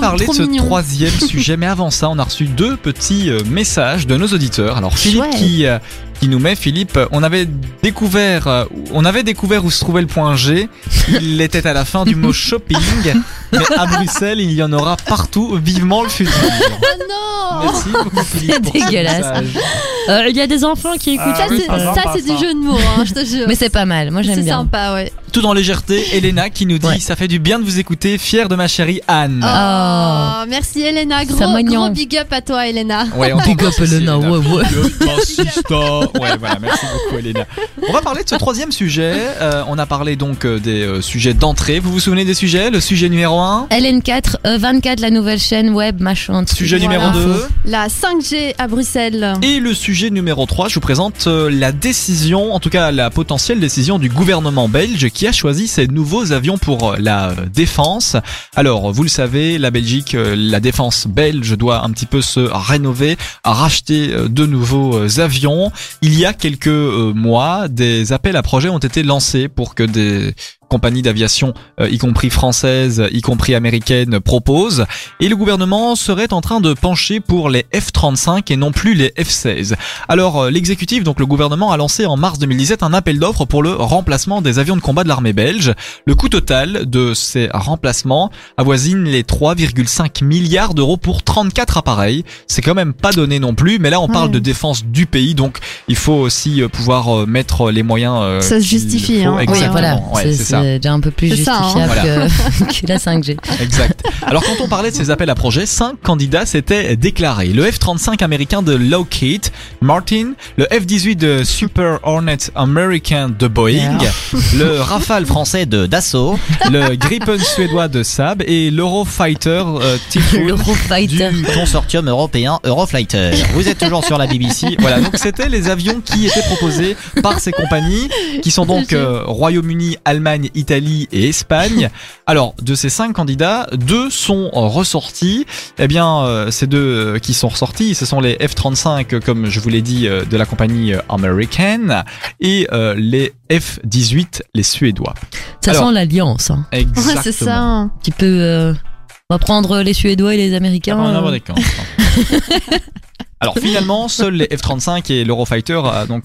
parler de ce mignon. troisième sujet, mais avant ça, on a reçu deux petits euh, messages de nos auditeurs. Alors Philippe Chouette. qui, euh, qui nous met, Philippe, on avait découvert, euh, on avait découvert où se trouvait le point G. Il était à la fin du mot shopping, mais à Bruxelles, il y en aura partout. Vivement le futur. Oh non Merci beaucoup Philippe. C'est dégueulasse. Euh, Il y a des enfants qui écoutent. Ça, Ah oui, c'est, ça c'est du jeu de mots, hein, je te jure. Mais c'est pas mal. Moi j'aime c'est bien. sympa, ouais. Tout en légèreté, Elena qui nous dit Ouais. ça fait du bien de vous écouter, fier de ma chérie Anne. Oh, merci Elena, Ça gros, gros big up à toi Elena. Ouais, on Big up, Elena, ouais, ouais. Ouais, voilà, merci beaucoup, Elena. On va parler de ce troisième sujet. Euh, on a parlé donc euh, des euh, sujets d'entrée. Vous vous souvenez des sujets? Le sujet numéro 1 LN4, euh, 24, la nouvelle chaîne web, machin. Sujet Voilà. numéro 2 La 5G à Bruxelles. Et le sujet numéro 3, je vous présente euh, la décision, en tout cas la potentielle décision du gouvernement belge qui a choisi ces nouveaux avions pour euh, la défense. Alors, vous le savez, la Belgique, euh, la défense belge doit un petit peu se rénover, racheter euh, de nouveaux euh, avions. Il y a quelques euh, mois, des appels à projets ont été lancés pour que des compagnies d'aviation, euh, y compris françaises, y compris américaines, proposent. Et le gouvernement serait en train de pencher pour les F-35 et non plus les F-16. Alors, euh, l'exécutif, donc le gouvernement, a lancé en mars 2017 un appel d'offres pour le remplacement des avions de combat de l'armée belge. Le coût total de ces remplacements avoisine les 3,5 milliards d'euros pour 34 appareils. C'est quand même pas donné non plus, mais là on parle Ouais. de défense du pays, donc il faut aussi euh, pouvoir mettre les moyens. euh, Ça se justifie, hein. Oui, Exactement. voilà. Ouais, c'est c'est c'est déjà un peu plus ça, hein. justifiable que, que la 5G. Exact. Alors quand on parlait de ces appels à projets, cinq candidats s'étaient déclarés. Le F-35 américain de Lockheed Martin, le F-18 de Super Hornet américain de Boeing, le Rafale français de Dassault, le Gripen suédois de Saab et l'Eurofighter euh, Typhoon du consortium européen Euroflighter. Vous êtes toujours sur la BBC. Voilà, donc c'était les avions qui étaient proposés par ces compagnies, qui sont donc euh, Royaume-Uni, Allemagne, Italie et Espagne. Alors, de ces cinq candidats, deux sont euh, ressortis. Eh bien, euh, ces deux euh, qui sont ressortis, ce sont les F-35, euh, comme je vous l'ai dit, de la compagnie American, et euh, les F-18, les Suédois. Ça Alors- sent l'alliance. Hein. Ouais, Exactement. c'est ça. Tu peux. euh, on va prendre les Suédois et les Américains. Ah, on va en avoir euh, des camps. Alors finalement, seuls les F-35 et l'Eurofighter donc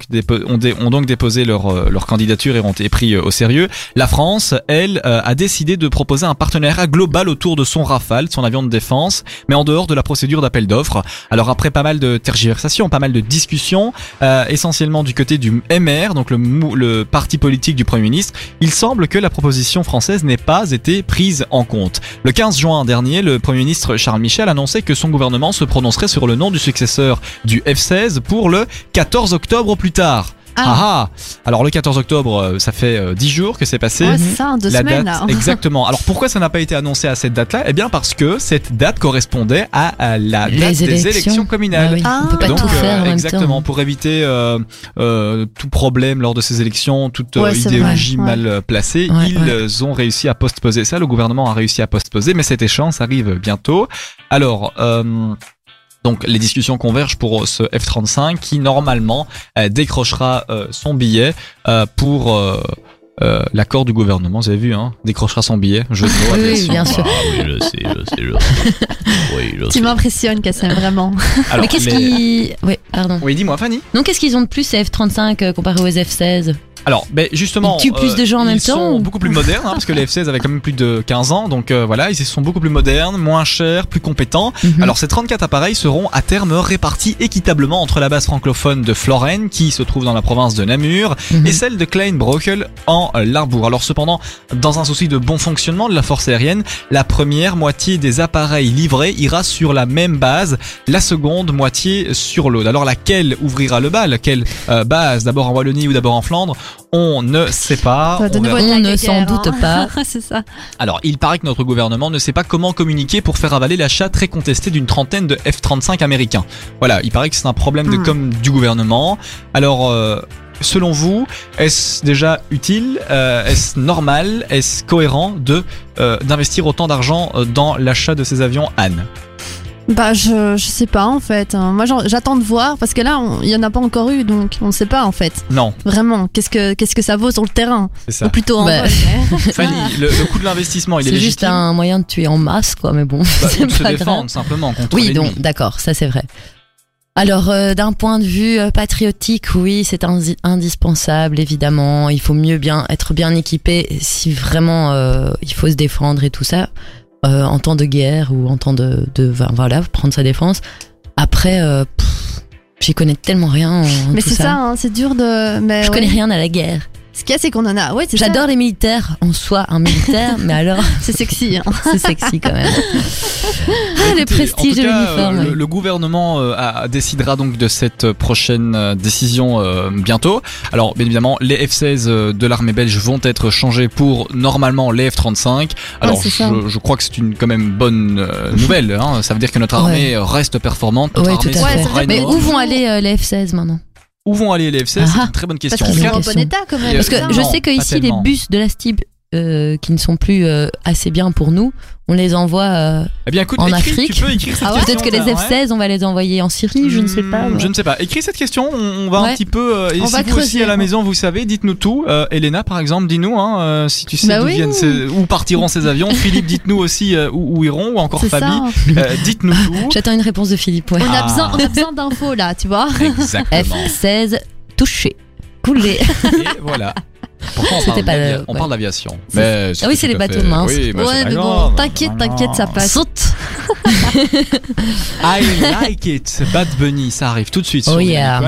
ont, dé- ont donc déposé leur, euh, leur candidature et ont été pris euh, au sérieux. La France, elle, euh, a décidé de proposer un partenariat global autour de son Rafale, de son avion de défense, mais en dehors de la procédure d'appel d'offres. Alors après pas mal de tergiversations, pas mal de discussions, euh, essentiellement du côté du MR, donc le parti politique du Premier ministre, il semble que la proposition française n'ait pas été prise en compte. Le 15 juin dernier, le Premier ministre Charles Michel annonçait que son gouvernement se prononcerait sur le nom du successeur du F-16 pour le 14 octobre au plus tard. Ah. Ah ah Alors le 14 octobre, euh, ça fait euh, 10 jours que c'est passé. Ouais, c'est ça, deux la semaines date, là. exactement. Alors pourquoi ça n'a pas été annoncé à cette date-là? Eh bien parce que cette date correspondait à, à la Les date des élections. élections communales. Ah oui, Ah. on peut pas Donc, tout euh, faire en même exactement, temps. pour éviter euh, euh, tout problème lors de ces élections, toute euh, Ouais, idéologie vrai, ouais. mal euh, placée, Ouais, ils ouais. euh, ont réussi à postposer ça. Le gouvernement a réussi à postposer, mais cette échéance arrive bientôt. Alors. Euh, donc les discussions convergent pour ce F-35 qui normalement euh, décrochera euh, son billet euh, pour euh, euh, l'accord du gouvernement. Vous avez vu, hein Décrochera son billet. Je dois, Oui, oui, bien sûr. Ah oui, je sais, je sais, je sais. Oui, je Tu m'impressionnes, Kassem, vraiment. Alors, Mais qu'est-ce les- qui. Oui, pardon. Oui, dis-moi, Fanny. Non, qu'est-ce qu'ils ont de plus ces F-35 euh, comparé aux F-16 Alors, ben justement, Ils tuent plus de gens en ils même temps, sont ou- beaucoup plus modernes, hein, parce que les F-16 avaient quand même plus de 15 ans, donc euh, voilà, ils sont beaucoup plus modernes, moins chers, plus compétents. Mhm. Alors, ces 34 appareils seront à terme répartis équitablement entre la base francophone de Floren, qui se trouve dans la province de Namur, Mhm. et celle de Kleinbrokel en euh, Larbourg. Alors cependant, dans un souci de bon fonctionnement de la force aérienne, la première moitié des appareils livrés ira sur la même base, la seconde moitié sur l'autre. Alors laquelle ouvrira le bal? Quelle euh, base? D'abord en Wallonie ou d'abord en Flandre? On ne sait pas. On ne s'en guerre, doute hein. pas. c'est ça. Alors, il paraît que notre gouvernement ne sait pas comment communiquer pour faire avaler l'achat très contesté d'une trentaine de F-35 américains. Voilà, il paraît que c'est un problème de Hmm. com du gouvernement. Alors, euh, selon vous, est-ce déjà utile euh, Est-ce normal Est-ce cohérent de euh, d'investir autant d'argent dans l'achat de ces avions Anne? Bah, je, je sais pas en fait. hein. Moi, j'attends de voir parce que là, on- il y en a pas encore eu, donc on ne sait pas en fait. Non, Vraiment, qu'est-ce que qu'est-ce que ça vaut sur le terrain? C'est ça. Ou plutôt en Bah, Fanny, le, le coût de l'investissement, il est, C'est juste un moyen de tuer en masse, quoi, mais bon, Bah, c'est se défendre simplement contre Oui, donc, d'accord, ça c'est vrai. Alors, euh, d'un point de vue euh, patriotique, oui, c'est indi- indispensable, évidemment. Il faut mieux bien être bien équipé si vraiment euh, il faut se défendre et tout ça, euh, en temps de guerre ou en temps de, voilà, prendre sa défense. Après, euh, j'y connais tellement rien en Mais c'est ça. ça, hein, c'est dur de. Mais Je ouais. connais rien à la guerre. Ce qu'il y a, c'est qu'on en a. Ouais, c'est ça. J'adore les militaires en soi, un militaire, mais alors C'est sexy. hein. c'est sexy quand même. Ah, le prestige en tout de l'uniforme. euh, le, gouvernement euh, a- décidera donc de cette prochaine euh, décision euh, bientôt. Alors, bien évidemment, les F-16 euh, de l'armée belge vont être changés pour normalement les F-35. Alors, je, je crois que c'est une quand même bonne euh, nouvelle. Hein. Ça veut dire que notre armée reste performante. Notre Ouais, armée tout à fait. Mais Mais où vont aller euh, les F-16 maintenant? Où vont aller les F-16 C'est Ah. une très bonne Parce question. qu'ils Bonne sont en bon état quand même. Parce que je sais que ici les bus de la STIB euh, qui ne sont plus euh, assez bien pour nous, on les envoie. euh, Eh bien, écoute, en écris, Afrique. tu peux écrire cette Ah ouais. Peut-être que les là, ouais. F-16, on va les envoyer en Syrie, je ne sais pas. Hmm. Je ne sais pas. Écris cette question. On, on va un petit peu. euh, et On si va vous aussi creuser, à la maison, vous savez, dites-nous tout. Euh, Elena, par exemple, dis-nous hein, si tu sais Bah d'où oui. viennent ces, où partiront ces avions. Philippe, dites-nous aussi euh, où, où iront, ou encore Fabi. Euh, dites-nous tout. J'attends une réponse de Philippe. Ouais. On a Ah. besoin, on a besoin d'infos là, tu vois. Exactement. F-16 touché, coulé. Et voilà. Pourquoi on parle pas le- on ouais. parle d'aviation Mais Ah oui, c'est les bateaux. Oui, Ouais, mais bon, grave. t'inquiète, t'inquiète, ça passe. Saute. I like it. Bad Bunny, ça arrive tout de suite Oh yeah.